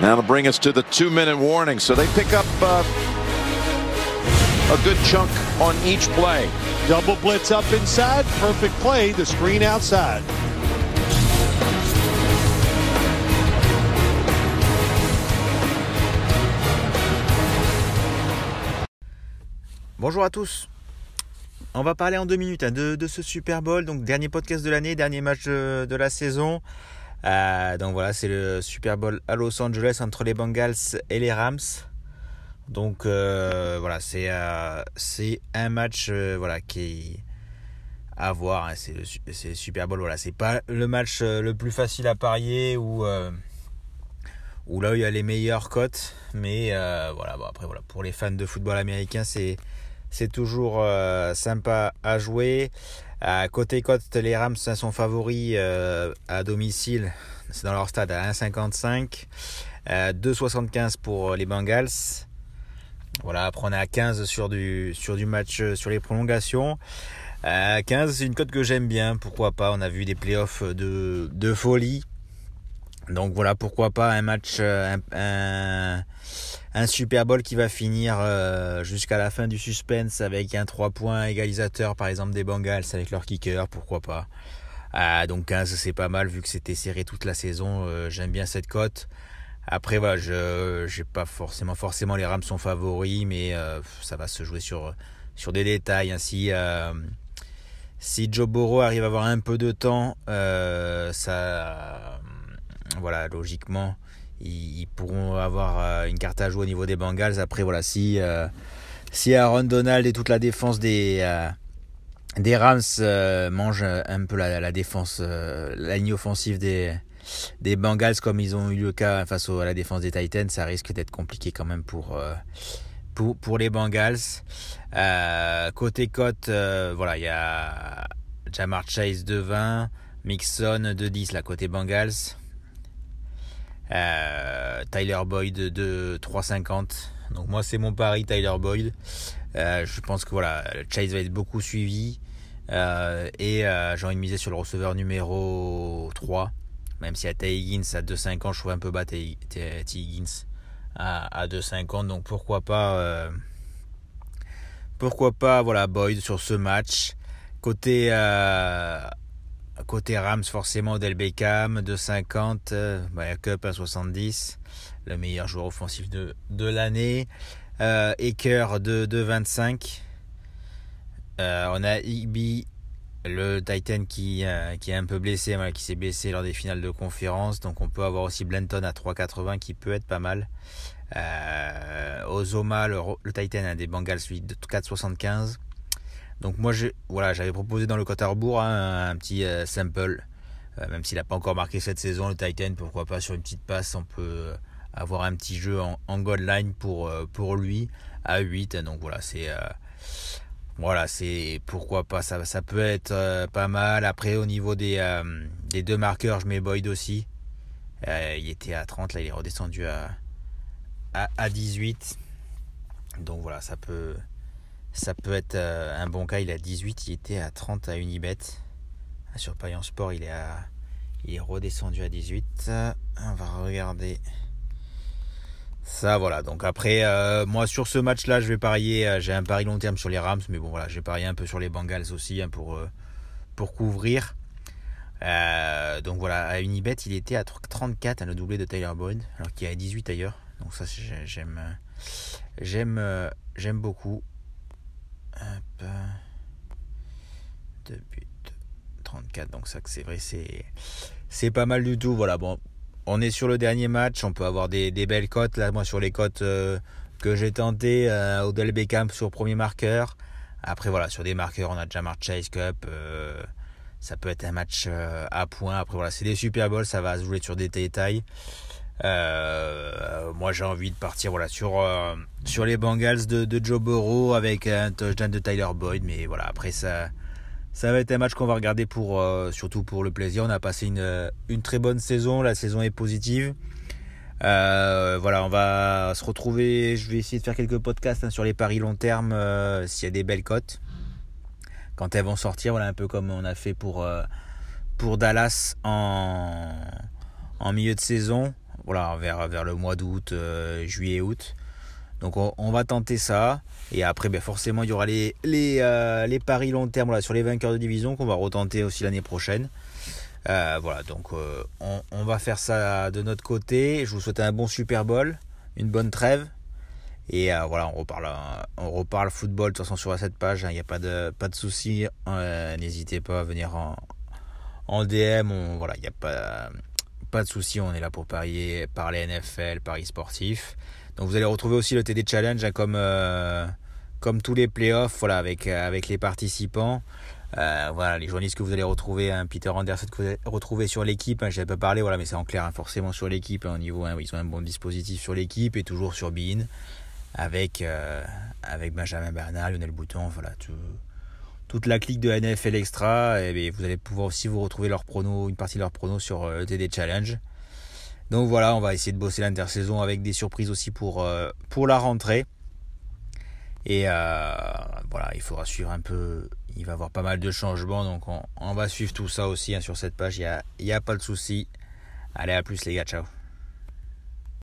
That'll bring us to the two-minute warning. So they pick up uh, a good chunk on each play. Double blitz up inside. Perfect play. The screen outside. Bonjour à tous. On va parler en deux minutes hein, de, de, ce Super Bowl. Donc dernier podcast de l'année, dernier match de, de la saison. Euh, donc voilà, c'est le Super Bowl à Los Angeles entre les Bengals et les Rams. Donc euh, voilà, c'est euh, c'est un match voilà qui est à voir. Hein, c'est le, Super Bowl. Voilà, c'est pas le match le plus facile à parier ou où là où il y a les meilleures cotes. Mais voilà, bon, après voilà, pour les fans de football américain, c'est c'est toujours euh, sympa à jouer. À côté côte, les Rams sont favoris euh, à domicile. C'est dans leur stade à 1,55. Euh, 2,75 pour les Bengals. Voilà, après on est à 15 sur du, sur du match, sur les prolongations. Euh, 15, c'est une cote que j'aime bien. Pourquoi pas? On a vu des playoffs de, de folie. Donc voilà, pourquoi pas un match, un, un Super Bowl qui va finir euh, jusqu'à la fin du suspense avec un 3 points égalisateur par exemple des Bengals avec leur kicker, pourquoi pas. Ah, donc 15 c'est pas mal vu que c'était serré toute la saison, euh, j'aime bien cette cote. Après voilà, je j'ai pas forcément forcément les Rams sont favoris mais euh, ça va se jouer sur sur des détails ainsi hein. si Joe Burrow arrive à avoir un peu de temps ça voilà, logiquement ils, pourront avoir euh, une carte à jouer au niveau des Bengals. Après, voilà, si, euh, si Aaron Donald et toute la défense des, euh, des Rams mangent un peu la, défense, la ligne offensive des, des Bengals comme ils ont eu le cas face à la défense des Titans, ça risque d'être compliqué quand même pour, pour, pour les Bengals. côté cote, voilà, il y a Jamar Chase de 20, Mixon de 10 là côté Bengals. Euh, Tyler Boyd de 3,50. Donc moi c'est mon pari Tyler Boyd. Euh, je pense que voilà, Chase va être beaucoup suivi. Euh, et j'ai envie de miser sur le receveur numéro 3. Même si à Ty Higgins à 2,50, je trouve un peu bas Ty Higgins à, à 2,50. Donc pourquoi pas pourquoi pas voilà Boyd sur ce match. Côté Côté Rams, forcément, Odell Beckham, 2,50. Euh, bah, Cup, 1,70. Le meilleur joueur offensif de, l'année. Euh, Eker, de 2,25. Euh, on a Igby, le Titan qui, euh, est un peu blessé, qui s'est blessé lors des finales de conférence. Donc on peut avoir aussi Blanton à 3,80 qui peut être pas mal. Euh, Ozoma, le, le Titan a des Bengals, lui, de 4,75. Donc moi, je, voilà, j'avais proposé dans le hein, un petit euh, sample, euh, même s'il n'a pas encore marqué cette saison, le Titan, pourquoi pas sur une petite passe, on peut avoir un petit jeu en, en goal line pour, euh, pour lui à 8. Donc voilà, c'est voilà, c'est pourquoi pas, ça, ça peut être pas mal. Après, au niveau des, des deux marqueurs, je mets Boyd aussi. il était à 30, là il est redescendu à, à, à 18. Donc voilà, ça peut ça peut être euh, un bon cas. Il est à 18, il était à 30 à Unibet. Sur Payan Sport, il est, à, il est redescendu à 18. On va regarder ça. Voilà. Donc après, euh, moi sur ce match-là, je vais parier. Euh, j'ai un pari long terme sur les Rams, mais bon voilà, j'ai parié un peu sur les Bengals aussi hein, pour, couvrir. Donc voilà, à Unibet, il était à 34, à le doublé de Tyler Boyd, alors qu'il est à 18 ailleurs. Donc ça, j'aime, j'aime, j'aime beaucoup. 2 buts. 34. Donc ça c'est vrai, c'est c'est pas mal du tout. Voilà, bon, on est sur le dernier match, on peut avoir des, des belles cotes. Là, moi sur les cotes euh, que j'ai tenté, euh, Odell Beckham sur premier marqueur. Après voilà, sur des marqueurs, on a Jamar Chase Cup. Euh, ça peut être un match euh, à points. Après voilà, c'est des Super Bowls, ça va se jouer sur des détails. Moi j'ai envie de partir voilà sur sur les Bengals de, de, Joe Burrow avec un touchdown de Tyler Boyd mais voilà après ça ça va être un match qu'on va regarder pour euh, surtout pour le plaisir. On a passé une, une très bonne saison. La saison est positive. Euh, voilà on va se retrouver. Je vais essayer de faire quelques podcasts hein, sur les paris long terme euh, s'il y a des belles cotes. Quand elles vont sortir voilà un peu comme on a fait pour pour Dallas en en milieu de saison. Voilà, vers, vers le mois d'août, juillet, août. Donc on, va tenter ça. Et après, ben forcément, il y aura les, les paris long terme sur les vainqueurs de division qu'on va retenter aussi l'année prochaine. voilà, donc on, on, va faire ça de notre côté. Je vous souhaite un bon Super Bowl, une bonne trêve. Et euh, voilà, on reparle, on reparle football de toute façon sur cette page. Il hein, n'y a pas de, pas de souci. Euh, n'hésitez pas à venir en, en DM. On, voilà, il n'y a pas, pas de souci. On est là pour parier, parler NFL, paris sportif. Donc vous allez retrouver aussi le TD Challenge hein, comme, euh, comme tous les playoffs voilà, avec, avec les participants. voilà, les journalistes que vous allez retrouver, hein, Peter Anderson que vous allez sur l'équipe, je n'ai pas parlé, voilà, mais c'est en clair, forcément sur l'équipe, au niveau, ils ont un bon dispositif sur l'équipe et toujours sur Bean avec, euh, avec Benjamin Bernard, Lionel Bouton, voilà, toute la clique de NFL Extra. Et vous allez pouvoir aussi vous retrouver leur pronos, une partie de leurs pronos sur euh, TD Challenge. Donc voilà, on va essayer de bosser l'intersaison avec des surprises aussi pour, euh, la rentrée. Et voilà, il faudra suivre un peu. Il va y avoir pas mal de changements, donc on, va suivre tout ça aussi hein, sur cette page. Il n'y a pas de souci. Allez, à plus les gars, ciao.